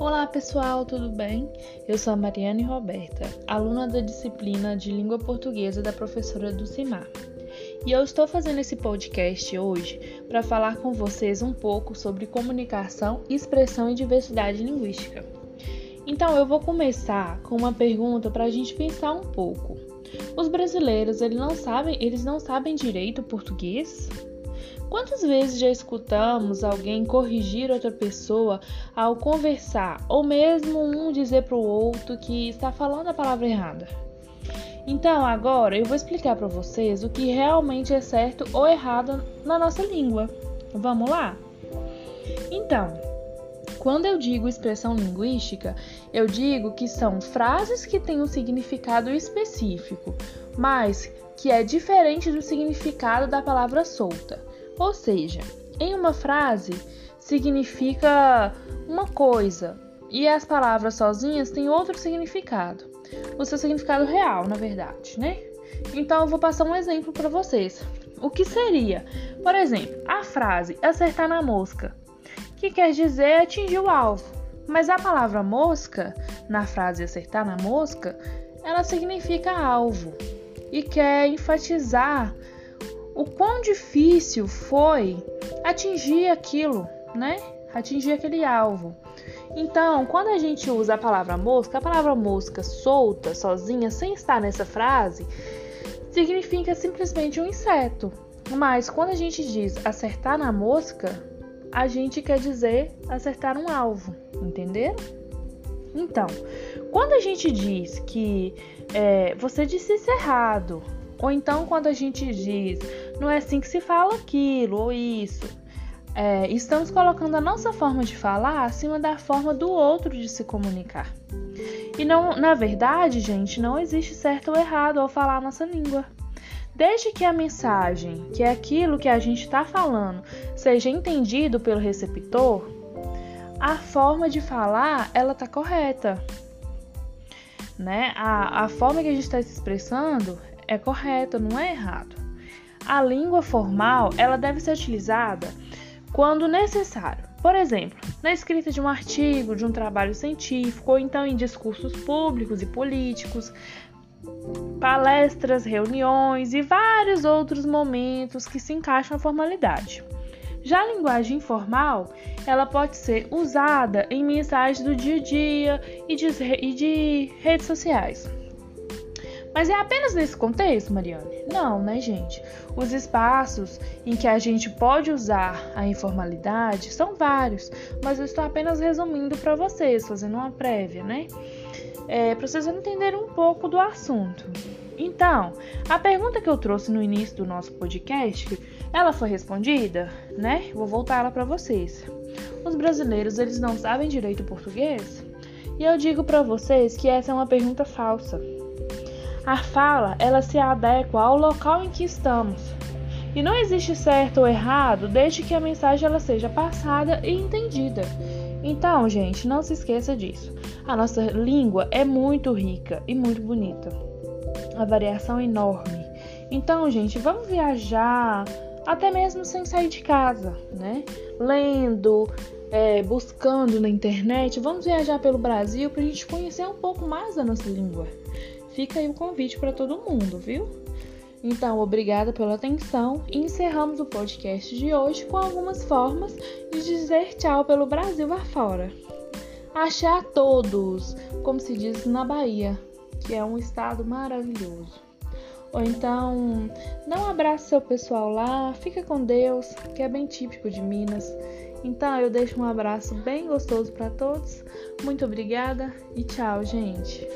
Olá pessoal, tudo bem? Eu sou a Mariane Roberta, aluna da disciplina de Língua Portuguesa da professora Dulcimar. E eu estou fazendo esse podcast hoje para falar com vocês um pouco sobre comunicação, expressão e diversidade linguística. Então eu vou começar com uma pergunta para a gente pensar um pouco. Os brasileiros eles não sabem, eles não sabem direito português? Quantas vezes já escutamos alguém corrigir outra pessoa ao conversar, ou mesmo um dizer para o outro que está falando a palavra errada? Então, agora eu vou explicar para vocês o que realmente é certo ou errado na nossa língua. Vamos lá? Então, quando eu digo expressão linguística, eu digo que são frases que têm um significado específico, mas que é diferente do significado da palavra solta. Ou seja, em uma frase significa uma coisa e as palavras sozinhas têm outro significado. O seu significado real, na verdade, né? Então eu vou passar um exemplo para vocês. O que seria? Por exemplo, a frase acertar na mosca, que quer dizer atingir o alvo. Mas a palavra mosca, na frase acertar na mosca, ela significa alvo e quer enfatizar o quão difícil foi atingir aquilo, né? Atingir aquele alvo. Então, quando a gente usa a palavra mosca, a palavra mosca solta, sozinha, sem estar nessa frase, significa simplesmente um inseto. Mas quando a gente diz acertar na mosca, a gente quer dizer acertar um alvo, entenderam? Então, quando a gente diz que é, você disse isso errado, ou então quando a gente diz não é assim que se fala aquilo ou isso, é, estamos colocando a nossa forma de falar acima da forma do outro de se comunicar. E não, na verdade, gente, não existe certo ou errado ao falar a nossa língua. Desde que a mensagem, que é aquilo que a gente está falando, seja entendido pelo receptor, a forma de falar ela está correta. Né? A, a forma que a gente está se expressando é correta, não é errado. A língua formal ela deve ser utilizada quando necessário. Por exemplo, na escrita de um artigo, de um trabalho científico, ou então em discursos públicos e políticos, palestras, reuniões e vários outros momentos que se encaixam na formalidade. Já a linguagem informal, ela pode ser usada em mensagens do dia a dia e de, e de redes sociais. Mas é apenas nesse contexto, Mariane? Não, né, gente? Os espaços em que a gente pode usar a informalidade são vários, mas eu estou apenas resumindo para vocês, fazendo uma prévia, né? É, para vocês entenderem um pouco do assunto. Então, a pergunta que eu trouxe no início do nosso podcast, ela foi respondida, né? Vou voltar ela para vocês. Os brasileiros, eles não sabem direito português? E eu digo para vocês que essa é uma pergunta falsa. A fala, ela se adequa ao local em que estamos. E não existe certo ou errado desde que a mensagem ela seja passada e entendida. Então, gente, não se esqueça disso. A nossa língua é muito rica e muito bonita. A variação é enorme. Então, gente, vamos viajar até mesmo sem sair de casa, né? Lendo, é, buscando na internet. Vamos viajar pelo Brasil para a gente conhecer um pouco mais da nossa língua. Fica aí o um convite para todo mundo, viu? Então, obrigada pela atenção e encerramos o podcast de hoje com algumas formas de dizer tchau pelo Brasil afora. Achei a todos, como se diz na Bahia, que é um estado maravilhoso. Ou então, dá um abraço seu pessoal lá, fica com Deus, que é bem típico de Minas. Então, eu deixo um abraço bem gostoso para todos. Muito obrigada e tchau, gente.